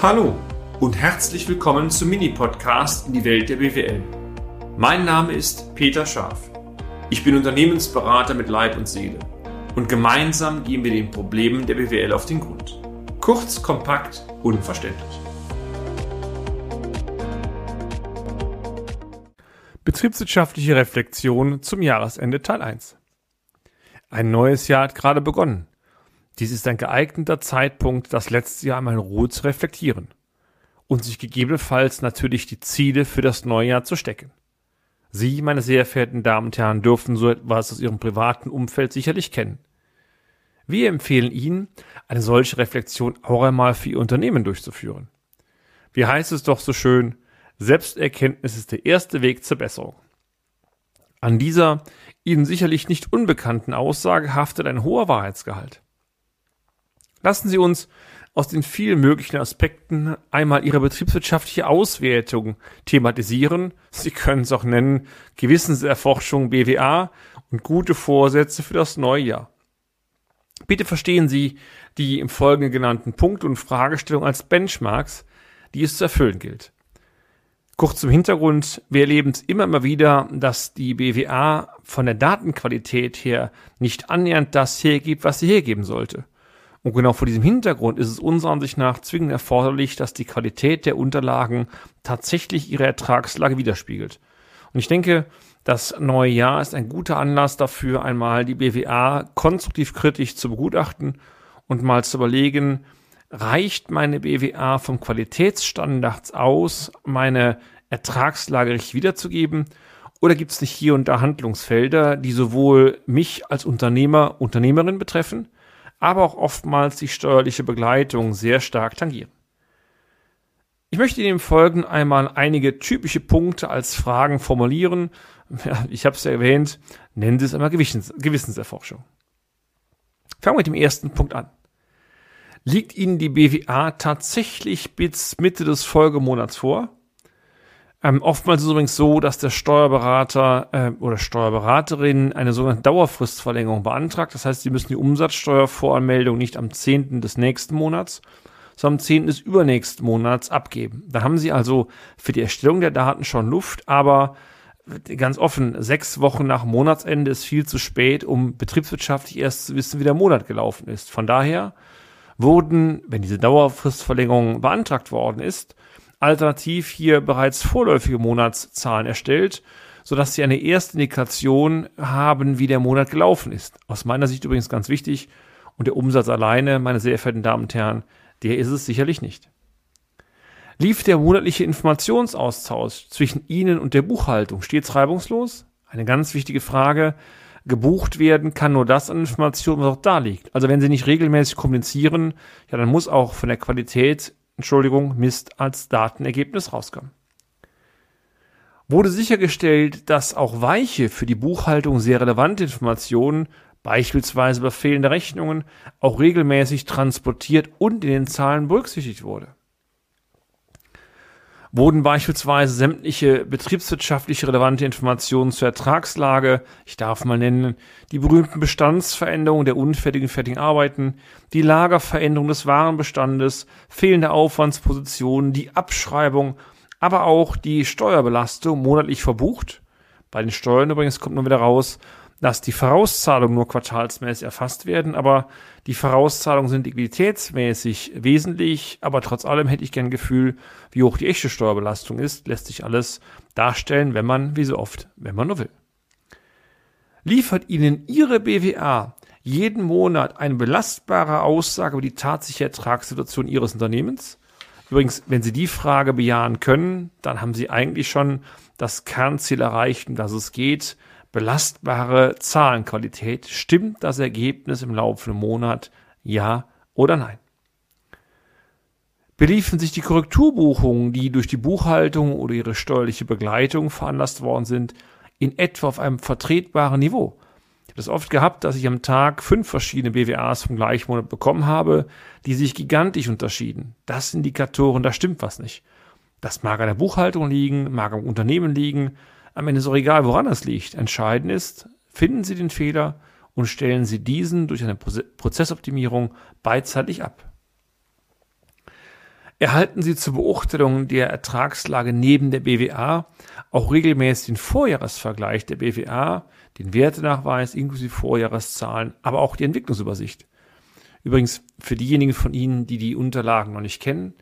Hallo und herzlich willkommen zum Mini-Podcast in die Welt der BWL. Mein Name ist Peter Scharf. Ich bin Unternehmensberater mit Leib und Seele und gemeinsam gehen wir den Problemen der BWL auf den Grund. Kurz, kompakt, unverständlich. Betriebswirtschaftliche Reflexion zum Jahresende Teil 1. Ein neues Jahr hat gerade begonnen. Dies ist ein geeigneter Zeitpunkt, das letzte Jahr einmal in Ruhe zu reflektieren und sich gegebenenfalls natürlich die Ziele für das neue Jahr zu stecken. Sie, meine sehr verehrten Damen und Herren, dürften so etwas aus Ihrem privaten Umfeld sicherlich kennen. Wir empfehlen Ihnen, eine solche Reflexion auch einmal für Ihr Unternehmen durchzuführen. Wie heißt es doch so schön, Selbsterkenntnis ist der erste Weg zur Besserung. An dieser Ihnen sicherlich nicht unbekannten Aussage haftet ein hoher Wahrheitsgehalt. Lassen Sie uns aus den vielen möglichen Aspekten einmal Ihre betriebswirtschaftliche Auswertung thematisieren. Sie können es auch nennen Gewissenserforschung BWA und gute Vorsätze für das neue Jahr. Bitte verstehen Sie die im Folgenden genannten Punkte und Fragestellungen als Benchmarks, die es zu erfüllen gilt. Kurz zum Hintergrund, wir erleben es immer mal wieder, dass die BWA von der Datenqualität her nicht annähernd das hergibt, was sie hergeben sollte. Und genau vor diesem Hintergrund ist es unserer Ansicht nach zwingend erforderlich, dass die Qualität der Unterlagen tatsächlich ihre Ertragslage widerspiegelt. Und ich denke, das neue Jahr ist ein guter Anlass dafür, einmal die BWA konstruktiv kritisch zu begutachten und mal zu überlegen, reicht meine BWA vom Qualitätsstandards aus, meine Ertragslage richtig wiederzugeben? Oder gibt es nicht hier und da Handlungsfelder, die sowohl mich als Unternehmer, Unternehmerin betreffen, aber auch oftmals die steuerliche Begleitung sehr stark tangieren. Ich möchte Ihnen im Folgenden einmal einige typische Punkte als Fragen formulieren. Ja, ich habe es ja erwähnt, nennen Sie es einmal Gewissens Gewissenserforschung. Fangen wir mit dem ersten Punkt an. Liegt Ihnen die BWA tatsächlich bis Mitte des Folgemonats vor? Ähm, oftmals ist es übrigens so, dass der Steuerberater äh, oder Steuerberaterin eine sogenannte Dauerfristverlängerung beantragt. Das heißt, sie müssen die Umsatzsteuervoranmeldung nicht am 10. des nächsten Monats, sondern am 10. des übernächsten Monats abgeben. Da haben sie also für die Erstellung der Daten schon Luft, aber ganz offen, sechs Wochen nach Monatsende ist viel zu spät, um betriebswirtschaftlich erst zu wissen, wie der Monat gelaufen ist. Von daher wurden, wenn diese Dauerfristverlängerung beantragt worden ist, alternativ hier bereits vorläufige Monatszahlen erstellt, sodass Sie eine erste Indikation haben, wie der Monat gelaufen ist. Aus meiner Sicht übrigens ganz wichtig. Und der Umsatz alleine, meine sehr verehrten Damen und Herren, der ist es sicherlich nicht. Lief der monatliche Informationsaustausch zwischen Ihnen und der Buchhaltung stets reibungslos? Eine ganz wichtige Frage. Gebucht werden kann nur das an Informationen, was auch da liegt. Also wenn Sie nicht regelmäßig kommunizieren, ja, dann muss auch von der Qualität Entschuldigung, Mist als Datenergebnis rauskommen. Wurde sichergestellt, dass auch weiche für die Buchhaltung sehr relevante Informationen, beispielsweise über fehlende Rechnungen, auch regelmäßig transportiert und in den Zahlen berücksichtigt wurde wurden beispielsweise sämtliche betriebswirtschaftliche relevante Informationen zur Ertragslage, ich darf mal nennen, die berühmten Bestandsveränderungen der unfertigen fertigen Arbeiten, die Lagerveränderung des Warenbestandes, fehlende Aufwandspositionen, die Abschreibung, aber auch die Steuerbelastung monatlich verbucht. Bei den Steuern übrigens kommt nur wieder raus, dass die Vorauszahlungen nur quartalsmäßig erfasst werden, aber die Vorauszahlungen sind liquiditätsmäßig wesentlich, aber trotz allem hätte ich gern Gefühl, wie hoch die echte Steuerbelastung ist, lässt sich alles darstellen, wenn man, wie so oft, wenn man nur will. Liefert Ihnen Ihre BWA jeden Monat eine belastbare Aussage über die tatsächliche Ertragssituation Ihres Unternehmens? Übrigens, wenn Sie die Frage bejahen können, dann haben Sie eigentlich schon das Kernziel erreicht, um das es geht, belastbare Zahlenqualität. Stimmt das Ergebnis im laufenden Monat? Ja oder nein? Beliefen sich die Korrekturbuchungen, die durch die Buchhaltung oder ihre steuerliche Begleitung veranlasst worden sind, in etwa auf einem vertretbaren Niveau? Ich habe das oft gehabt, dass ich am Tag fünf verschiedene BWAs vom gleichen Monat bekommen habe, die sich gigantisch unterschieden. Das sind Indikatoren, da stimmt was nicht. Das mag an der Buchhaltung liegen, mag am Unternehmen liegen, am Ende ist auch egal, woran es liegt. Entscheidend ist, finden Sie den Fehler und stellen Sie diesen durch eine Prozessoptimierung beidseitig ab. Erhalten Sie zur Beurteilung der Ertragslage neben der BWA auch regelmäßig den Vorjahresvergleich der BWA, den Wertenachweis inklusive Vorjahreszahlen, aber auch die Entwicklungsübersicht. Übrigens, für diejenigen von Ihnen, die die Unterlagen noch nicht kennen,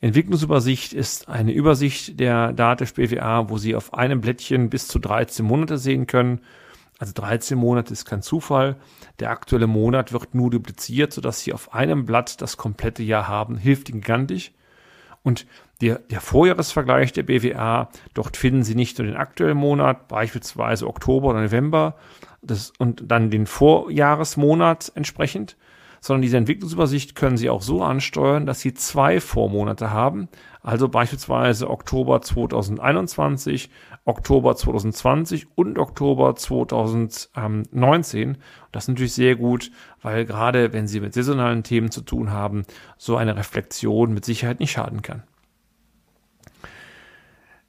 Entwicklungsübersicht ist eine Übersicht der Datev BWA, wo Sie auf einem Blättchen bis zu 13 Monate sehen können. Also 13 Monate ist kein Zufall. Der aktuelle Monat wird nur dupliziert, sodass Sie auf einem Blatt das komplette Jahr haben. Hilft Ihnen gigantisch. Und der, der Vorjahresvergleich der BWA, dort finden Sie nicht nur den aktuellen Monat, beispielsweise Oktober oder November, das, und dann den Vorjahresmonat entsprechend, sondern diese Entwicklungsübersicht können Sie auch so ansteuern, dass Sie zwei Vormonate haben, also beispielsweise Oktober 2021, Oktober 2020 und Oktober 2019. Das ist natürlich sehr gut, weil gerade wenn Sie mit saisonalen Themen zu tun haben, so eine Reflexion mit Sicherheit nicht schaden kann.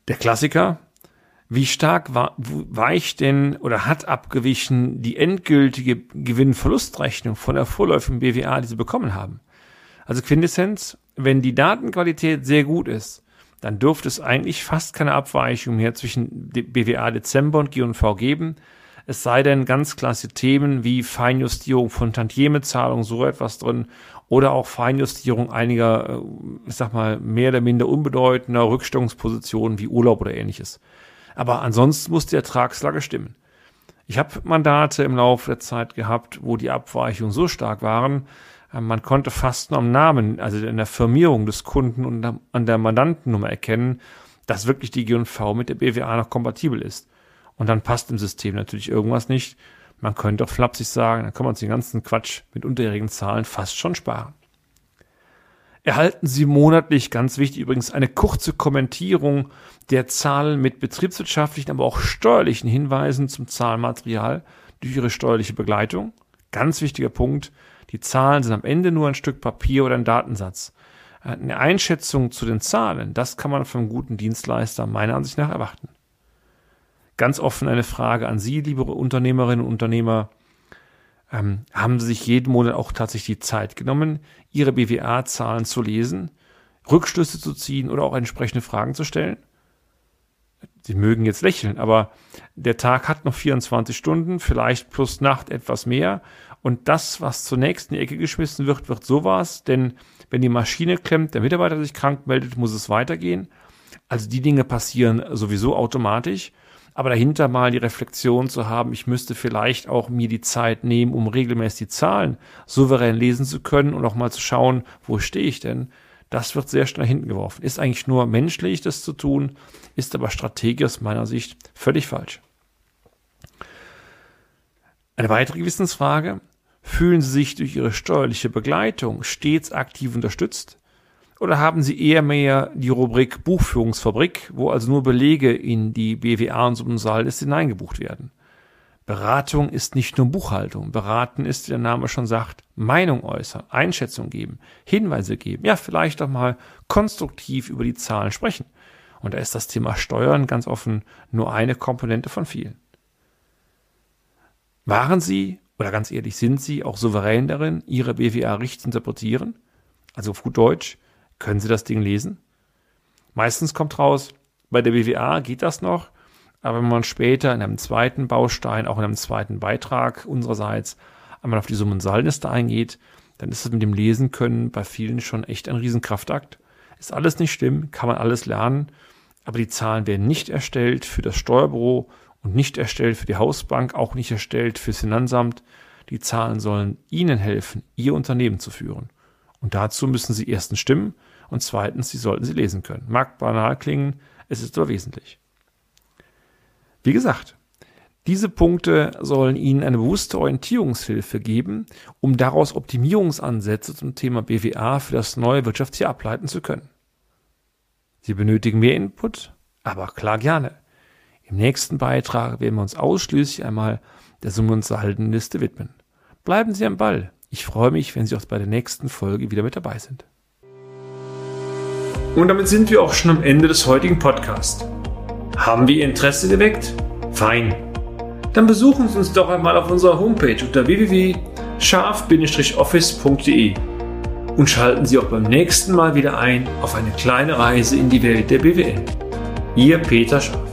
Der Klassiker, wie stark weicht denn oder hat abgewichen die endgültige Gewinn-Verlustrechnung von der vorläufigen BWA, die Sie bekommen haben? Also Quintessenz, wenn die Datenqualität sehr gut ist, dann dürfte es eigentlich fast keine Abweichung mehr zwischen BWA Dezember und G&V geben. Es sei denn ganz klasse Themen wie Feinjustierung von Tantiemezahlungen, so etwas drin, oder auch Feinjustierung einiger, äh, ich sag mal, mehr oder minder unbedeutender Rückstellungspositionen wie Urlaub oder ähnliches. Aber ansonsten muss die Ertragslage stimmen. Ich habe Mandate im Laufe der Zeit gehabt, wo die Abweichungen so stark waren, äh, man konnte fast nur am Namen, also in der Firmierung des Kunden und an der Mandantennummer erkennen, dass wirklich die G&V mit der BWA noch kompatibel ist. Und dann passt im System natürlich irgendwas nicht. Man könnte auch flapsig sagen, dann kann man sich den ganzen Quatsch mit unterjährigen Zahlen fast schon sparen erhalten Sie monatlich, ganz wichtig übrigens, eine kurze Kommentierung der Zahlen mit betriebswirtschaftlichen, aber auch steuerlichen Hinweisen zum Zahlenmaterial durch Ihre steuerliche Begleitung. Ganz wichtiger Punkt. Die Zahlen sind am Ende nur ein Stück Papier oder ein Datensatz. Eine Einschätzung zu den Zahlen, das kann man vom guten Dienstleister meiner Ansicht nach erwarten. Ganz offen eine Frage an Sie, liebe Unternehmerinnen und Unternehmer ähm, haben sie sich jeden Monat auch tatsächlich die Zeit genommen, ihre BWA-Zahlen zu lesen, Rückschlüsse zu ziehen oder auch entsprechende Fragen zu stellen? Sie mögen jetzt lächeln, aber der Tag hat noch 24 Stunden, vielleicht plus Nacht etwas mehr. Und das, was zunächst in die Ecke geschmissen wird, wird sowas, denn wenn die Maschine klemmt, der Mitarbeiter sich krank meldet, muss es weitergehen. Also die Dinge passieren sowieso automatisch aber dahinter mal die Reflexion zu haben, ich müsste vielleicht auch mir die Zeit nehmen, um regelmäßig die Zahlen souverän lesen zu können und auch mal zu schauen, wo stehe ich denn, das wird sehr schnell hinten geworfen. Ist eigentlich nur menschlich, das zu tun, ist aber strategisch aus meiner Sicht völlig falsch. Eine weitere Gewissensfrage. Fühlen Sie sich durch Ihre steuerliche Begleitung stets aktiv unterstützt? Oder haben Sie eher mehr die Rubrik Buchführungsfabrik, wo also nur Belege in die BWA und Summensaldes hineingebucht werden? Beratung ist nicht nur Buchhaltung. Beraten ist, wie der Name schon sagt, Meinung äußern, Einschätzung geben, Hinweise geben, ja, vielleicht auch mal konstruktiv über die Zahlen sprechen. Und da ist das Thema Steuern ganz offen nur eine Komponente von vielen. Waren Sie, oder ganz ehrlich, sind Sie auch souverän darin, Ihre BWA richtig zu interpretieren? Also auf gut Deutsch, können Sie das Ding lesen? Meistens kommt raus, bei der BWA geht das noch, aber wenn man später in einem zweiten Baustein, auch in einem zweiten Beitrag unsererseits, einmal auf die Summen Saldenliste eingeht, dann ist es mit dem Lesen können bei vielen schon echt ein Riesenkraftakt. Ist alles nicht schlimm, kann man alles lernen, aber die Zahlen werden nicht erstellt für das Steuerbüro und nicht erstellt für die Hausbank, auch nicht erstellt fürs Finanzamt. Die Zahlen sollen Ihnen helfen, Ihr Unternehmen zu führen. Und dazu müssen Sie erstens stimmen und zweitens, Sie sollten sie lesen können. Mag banal klingen, es ist aber wesentlich. Wie gesagt, diese Punkte sollen Ihnen eine bewusste Orientierungshilfe geben, um daraus Optimierungsansätze zum Thema BWA für das neue Wirtschaftsjahr ableiten zu können. Sie benötigen mehr Input, aber klar gerne. Im nächsten Beitrag werden wir uns ausschließlich einmal der Summen- und Saldenliste widmen. Bleiben Sie am Ball. Ich freue mich, wenn Sie auch bei der nächsten Folge wieder mit dabei sind. Und damit sind wir auch schon am Ende des heutigen Podcasts. Haben wir Ihr Interesse geweckt? Fein. Dann besuchen Sie uns doch einmal auf unserer Homepage unter www.scharf-office.de und schalten Sie auch beim nächsten Mal wieder ein auf eine kleine Reise in die Welt der BWL. Ihr Peter Schaaf.